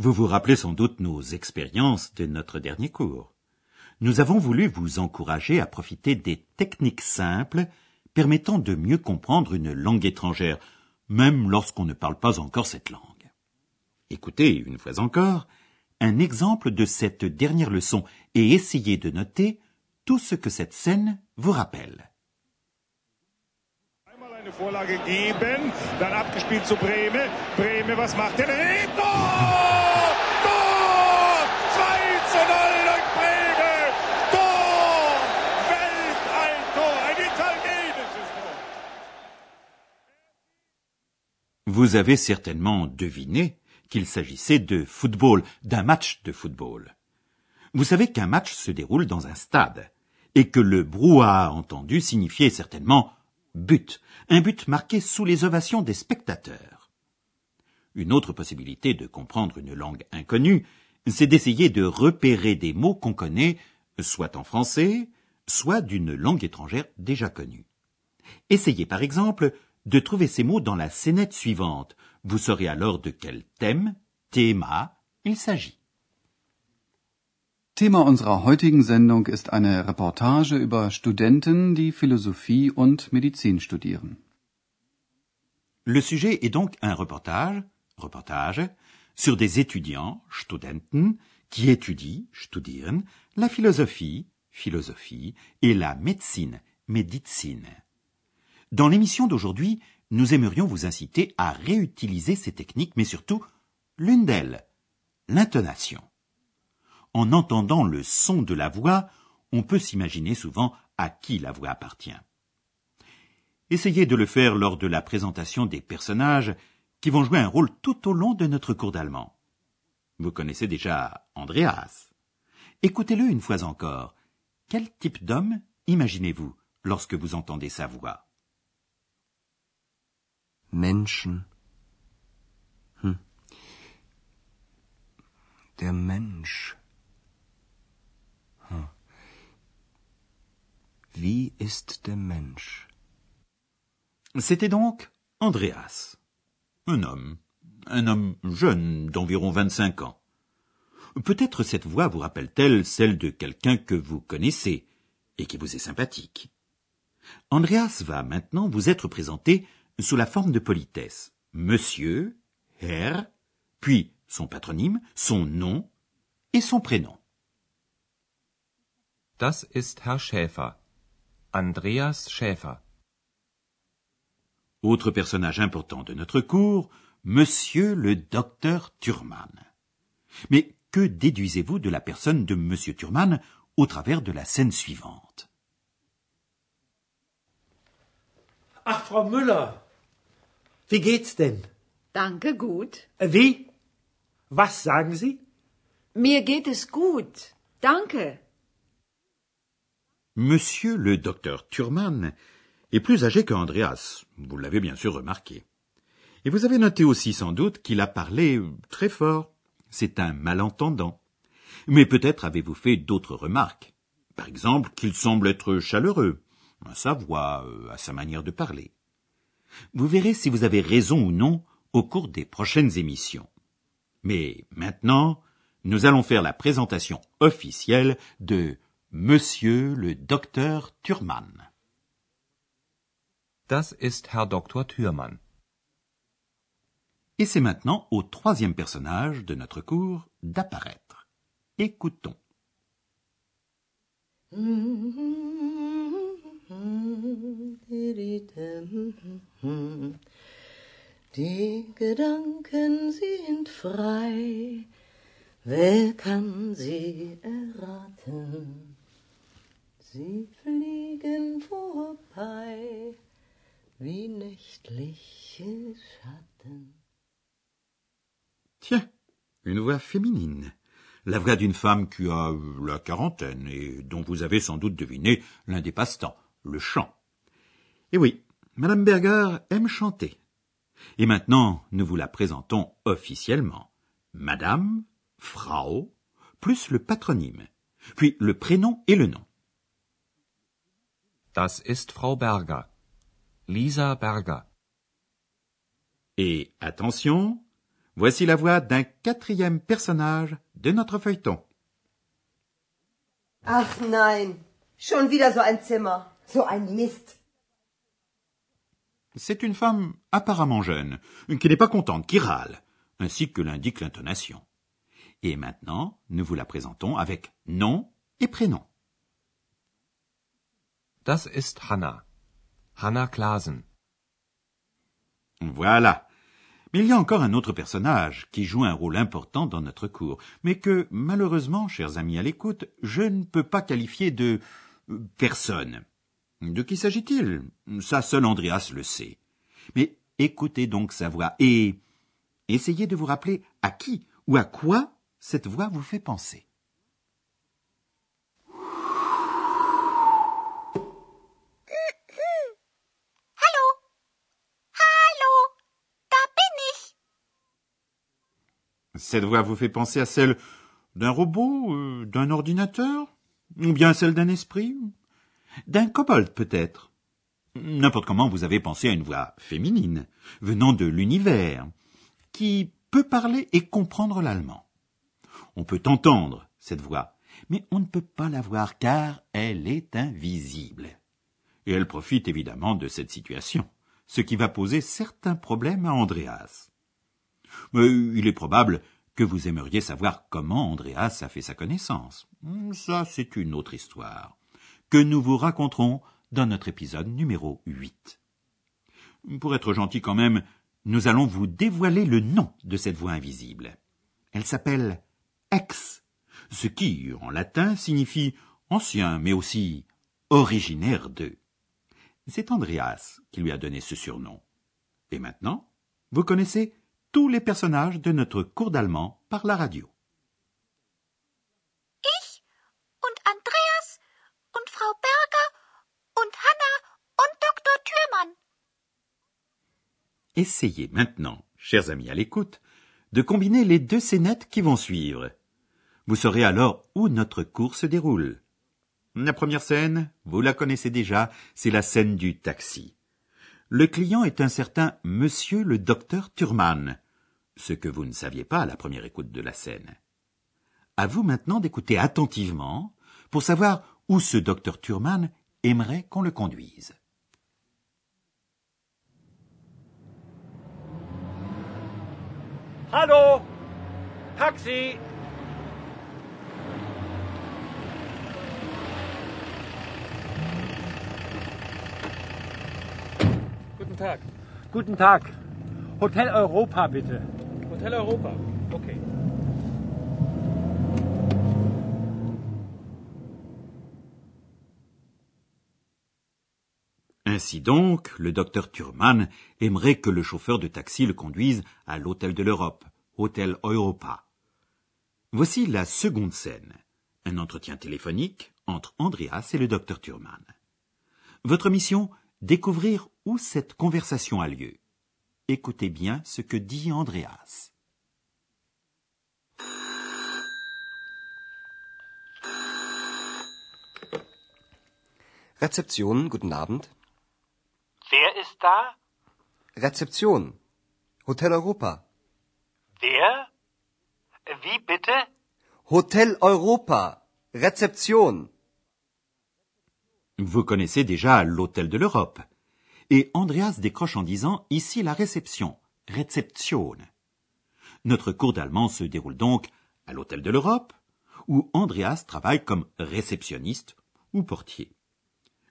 Vous vous rappelez sans doute nos expériences de notre dernier cours. Nous avons voulu vous encourager à profiter des techniques simples permettant de mieux comprendre une langue étrangère, même lorsqu'on ne parle pas encore cette langue. Écoutez, une fois encore, un exemple de cette dernière leçon et essayez de noter tout ce que cette scène vous rappelle. Tor! 2 zu 0 durch Breme! Tor! Weltalltor! Ein italienisches Tor! Vous avez certainement deviné qu'il s'agissait de football, d'un match de football. Vous savez qu'un match se déroule dans un stade, et que le brouhaha entendu signifiait certainement but, un but marqué sous les ovations des spectateurs. Une autre possibilité de comprendre une langue inconnue, c'est d'essayer de repérer des mots qu'on connaît, soit en français, soit d'une langue étrangère déjà connue. Essayez par exemple de trouver ces mots dans la scénette suivante. Vous saurez alors de quel thème, théma, il s'agit. Thema unserer heutigen Sendung ist eine Reportage über Studenten, die Philosophie und Medizin studieren. Le sujet est donc un reportage, reportage, sur des étudiants, Studenten, qui étudient, studieren, la philosophie, philosophie, et la médecine, Medizin. Dans l'émission d'aujourd'hui, nous aimerions vous inciter à réutiliser ces techniques, mais surtout l'une d'elles, l'intonation. En entendant le son de la voix, on peut s'imaginer souvent à qui la voix appartient. Essayez de le faire lors de la présentation des personnages qui vont jouer un rôle tout au long de notre cours d'allemand. Vous connaissez déjà Andreas. Écoutez-le une fois encore. Quel type d'homme imaginez-vous lorsque vous entendez sa voix? Menschen. Hm. Der Mensch. Hm. Wie ist der Mensch? C'était donc Andreas. Un homme. Un homme jeune d'environ 25 ans. Peut-être cette voix vous rappelle-t-elle celle de quelqu'un que vous connaissez et qui vous est sympathique. Andreas va maintenant vous être présenté sous la forme de politesse. Monsieur, Herr, puis son patronyme, son nom et son prénom. Das ist Herr Schäfer. Andreas Schäfer. Autre personnage important de notre cours, Monsieur le docteur Thurman. Mais que déduisez-vous de la personne de Monsieur Thurman au travers de la scène suivante? Ach, Frau Müller, wie geht's denn? Danke, gut. Äh, Wie? Was sagen Sie? Mir geht es gut. Danke. Monsieur le docteur Thurman est plus âgé que Andreas, vous l'avez bien sûr remarqué. Et vous avez noté aussi sans doute qu'il a parlé très fort. C'est un malentendant. Mais peut-être avez-vous fait d'autres remarques. Par exemple, qu'il semble être chaleureux, à sa voix, euh, à sa manière de parler. Vous verrez si vous avez raison ou non au cours des prochaines émissions. Mais maintenant, nous allons faire la présentation officielle de Monsieur le docteur Thurman. Das ist Herr Dr. Thürmann. Et c'est maintenant au troisième personnage de notre cours d'apparaître. Écoutons. Die Gedanken sind frei, wer kann sie erraten? Sie fliegen vorbei wie nächtliche Schatten. Tiens, une voix féminine. la voix d'une femme qui a la quarantaine et dont vous avez sans doute deviné l'un des passe-temps, le chant. Et oui, Madame Berger aime chanter. Et maintenant, nous vous la présentons officiellement. Madame, Frau, plus le patronyme, puis le prénom et le nom. Das ist Frau Berger. Lisa Berger. Et attention, voici la voix d'un quatrième personnage de notre feuilleton. Ach nein, schon wieder so ein Zimmer, so ein Mist. C'est une femme apparemment jeune, qui n'est pas contente, qui râle, ainsi que l'indique l'intonation. Et maintenant, nous vous la présentons avec nom et prénom. Das ist Hanna. Hanna Klasen. Voilà. Mais il y a encore un autre personnage qui joue un rôle important dans notre cours, mais que, malheureusement, chers amis à l'écoute, je ne peux pas qualifier de euh, personne. De qui s'agit-il? Ça seul Andreas le sait. Mais écoutez donc sa voix et essayez de vous rappeler à qui ou à quoi cette voix vous fait penser. Cette voix vous fait penser à celle d'un robot, euh, d'un ordinateur, ou bien à celle d'un esprit, d'un kobold peut-être. N'importe comment vous avez pensé à une voix féminine, venant de l'univers, qui peut parler et comprendre l'allemand. On peut entendre cette voix, mais on ne peut pas la voir car elle est invisible. Et elle profite évidemment de cette situation, ce qui va poser certains problèmes à Andreas. Mais il est probable que vous aimeriez savoir comment Andreas a fait sa connaissance. Ça, c'est une autre histoire, que nous vous raconterons dans notre épisode numéro 8. Pour être gentil quand même, nous allons vous dévoiler le nom de cette voix invisible. Elle s'appelle ex, ce qui, en latin, signifie ancien, mais aussi originaire de. C'est Andreas qui lui a donné ce surnom. Et maintenant, vous connaissez tous les personnages de notre cours d'allemand par la radio. Ich und Andreas und Frau Berger und Hanna und Dr. Thürmann. Essayez maintenant, chers amis à l'écoute, de combiner les deux scénettes qui vont suivre. Vous saurez alors où notre cours se déroule. La première scène, vous la connaissez déjà, c'est la scène du taxi. Le client est un certain monsieur le docteur Thurman, ce que vous ne saviez pas à la première écoute de la scène. À vous maintenant d'écouter attentivement pour savoir où ce docteur Thurman aimerait qu'on le conduise. Hallo! Taxi! Guten Tag. Guten Tag. Hotel Europa, bitte. Hotel Europa. Okay. Ainsi donc, le docteur Thurman aimerait que le chauffeur de taxi le conduise à l'hôtel de l'Europe, Hôtel Europa. Voici la seconde scène. Un entretien téléphonique entre Andreas et le docteur Thurman. Votre mission, découvrir où cette conversation a lieu. Écoutez bien ce que dit Andreas. Guten Abend. Da? Rezeption. Hotel Europa. Wer? Wie bitte? Hotel Europa. Rezeption. Vous connaissez déjà l'hôtel de l'Europe. Et Andreas décroche en disant ici la réception, Rezeption. Notre cours d'allemand se déroule donc à l'hôtel de l'Europe, où Andreas travaille comme réceptionniste ou portier.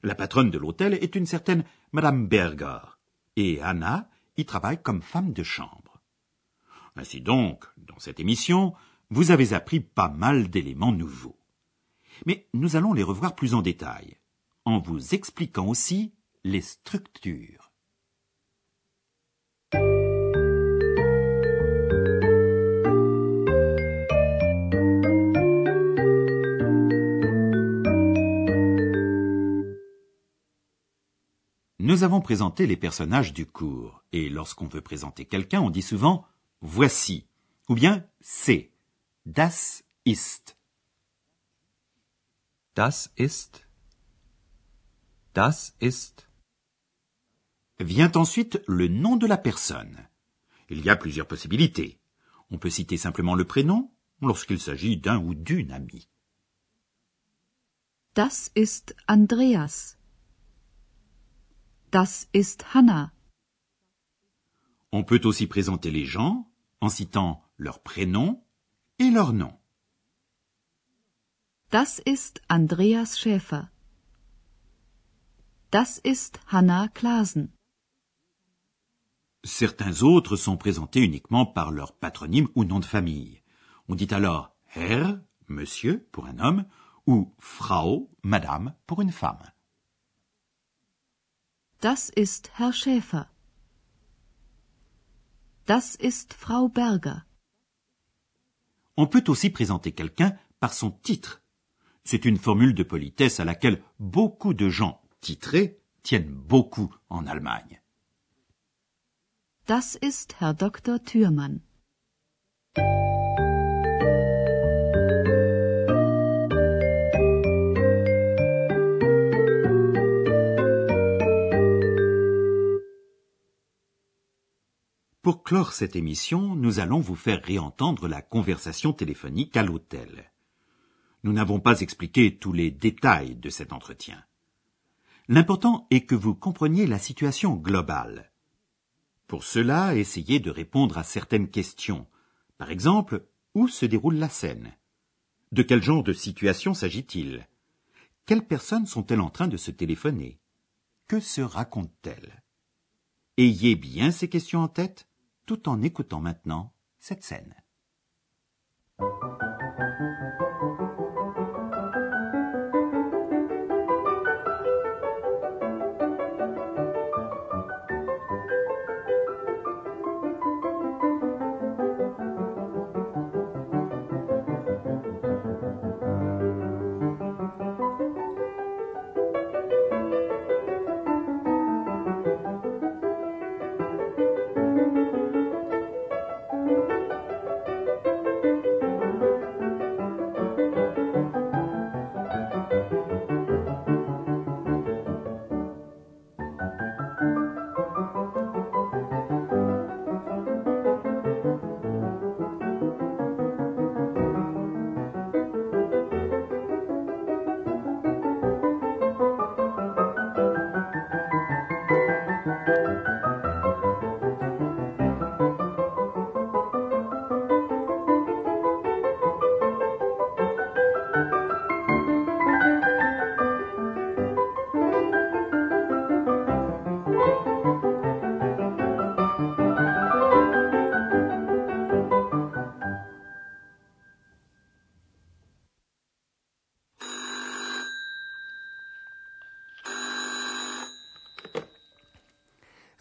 La patronne de l'hôtel est une certaine Madame Berger, et Anna y travaille comme femme de chambre. Ainsi donc, dans cette émission, vous avez appris pas mal d'éléments nouveaux. Mais nous allons les revoir plus en détail, en vous expliquant aussi les structures. Nous avons présenté les personnages du cours, et lorsqu'on veut présenter quelqu'un, on dit souvent voici, ou bien c'est. Das ist. Das ist. Das ist. Vient ensuite le nom de la personne. Il y a plusieurs possibilités. On peut citer simplement le prénom lorsqu'il s'agit d'un ou d'une amie. Das ist Andreas. Das ist Hanna. On peut aussi présenter les gens en citant leur prénom et leur nom. Das ist Andreas Schäfer. Das ist Hanna Klasen. Certains autres sont présentés uniquement par leur patronyme ou nom de famille. On dit alors Herr, monsieur, pour un homme, ou Frau, madame, pour une femme. Das ist Herr Schäfer. Das ist Frau Berger. On peut aussi présenter quelqu'un par son titre. C'est une formule de politesse à laquelle beaucoup de gens titrés tiennent beaucoup en Allemagne. Das ist Herr Dr. Thürmann. Pour clore cette émission, nous allons vous faire réentendre la conversation téléphonique à l'hôtel. Nous n'avons pas expliqué tous les détails de cet entretien. L'important est que vous compreniez la situation globale. Pour cela, essayez de répondre à certaines questions. Par exemple, où se déroule la scène? De quel genre de situation s'agit-il? Quelles personnes sont-elles en train de se téléphoner? Que se racontent-elles Ayez bien ces questions en tête tout en écoutant maintenant cette scène.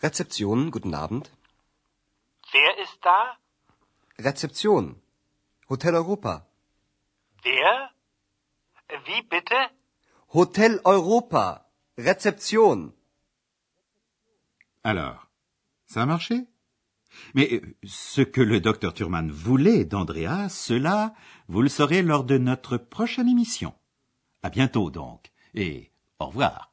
Rezeption, guten Abend. Wer ist da? Rezeption. Hotel Europa. Wer? Wie bitte? Hotel Europa. Rezeption. Alors, ça a marché? Mais euh, ce que le docteur Thurman voulait d'Andrea, cela, vous le saurez lors de notre prochaine émission. À bientôt donc, et au revoir.